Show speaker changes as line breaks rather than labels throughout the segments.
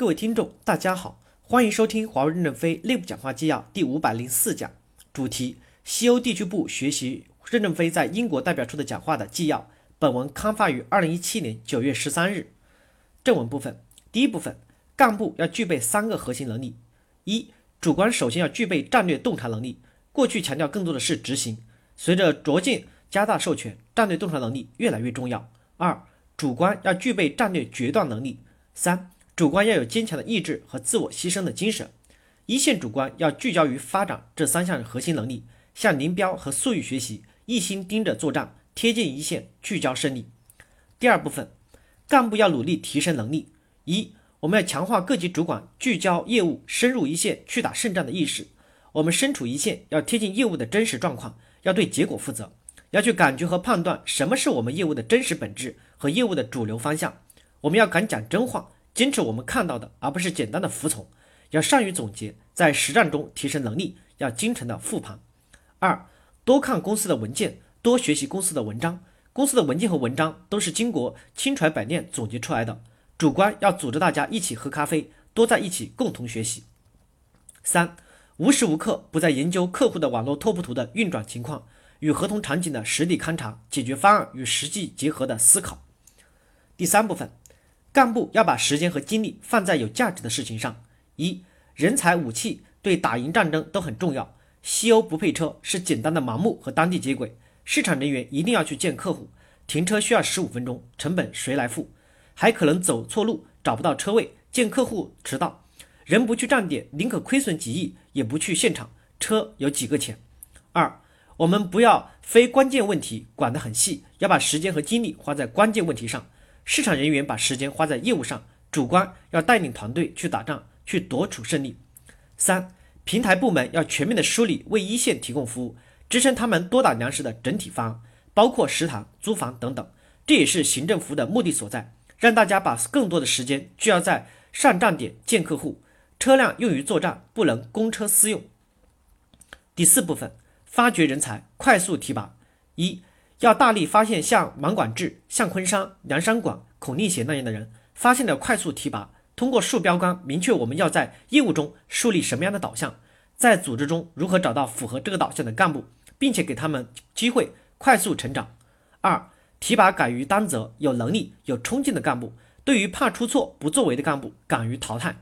各位听众，大家好，欢迎收听华为任正非内部讲话纪要第五百零四讲，主题：西欧地区部学习任正非在英国代表处的讲话的纪要。本文刊发于二零一七年九月十三日。正文部分，第一部分，干部要具备三个核心能力：一、主观首先要具备战略洞察能力。过去强调更多的是执行，随着逐渐加大授权，战略洞察能力越来越重要。二、主观要具备战略决断能力。三。主观要有坚强的意志和自我牺牲的精神，一线主观要聚焦于发展这三项核心能力，向林彪和粟裕学习，一心盯着作战，贴近一线，聚焦胜利。第二部分，干部要努力提升能力。一，我们要强化各级主管聚焦业务、深入一线去打胜仗的意识。我们身处一线，要贴近业务的真实状况，要对结果负责，要去感觉和判断什么是我们业务的真实本质和业务的主流方向。我们要敢讲真话。坚持我们看到的，而不是简单的服从；要善于总结，在实战中提升能力；要精诚的复盘。二，多看公司的文件，多学习公司的文章。公司的文件和文章都是经过千锤百炼总结出来的。主观要组织大家一起喝咖啡，多在一起共同学习。三，无时无刻不在研究客户的网络拓扑图的运转情况与合同场景的实地勘察，解决方案与实际结合的思考。第三部分。干部要把时间和精力放在有价值的事情上。一，人才、武器对打赢战争都很重要。西欧不配车是简单的盲目和当地接轨。市场人员一定要去见客户，停车需要十五分钟，成本谁来付？还可能走错路，找不到车位，见客户迟到。人不去站点，宁可亏损几亿也不去现场。车有几个钱？二，我们不要非关键问题管得很细，要把时间和精力花在关键问题上。市场人员把时间花在业务上，主观要带领团队去打仗，去夺取胜利。三，平台部门要全面的梳理为一线提供服务，支撑他们多打粮食的整体方案，包括食堂、租房等等。这也是行政服务的目的所在，让大家把更多的时间聚焦在上站点见客户，车辆用于作战，不能公车私用。第四部分，发掘人才，快速提拔。一。要大力发现像芒管制、向昆山、梁山广、孔令贤那样的人，发现了快速提拔。通过树标杆明确我们要在业务中树立什么样的导向，在组织中如何找到符合这个导向的干部，并且给他们机会快速成长。二、提拔敢于担责、有能力、有冲劲的干部，对于怕出错、不作为的干部，敢于淘汰。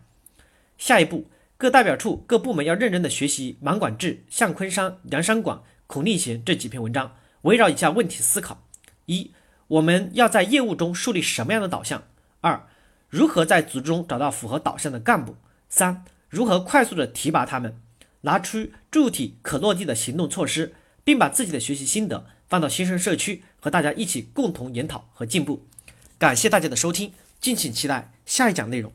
下一步，各代表处、各部门要认真的学习芒管制、向昆山、梁山广、孔令贤这几篇文章。围绕以下问题思考：一、我们要在业务中树立什么样的导向？二、如何在组织中找到符合导向的干部？三、如何快速的提拔他们？拿出具体可落地的行动措施，并把自己的学习心得放到新生社区，和大家一起共同研讨和进步。感谢大家的收听，敬请期待下一讲内容。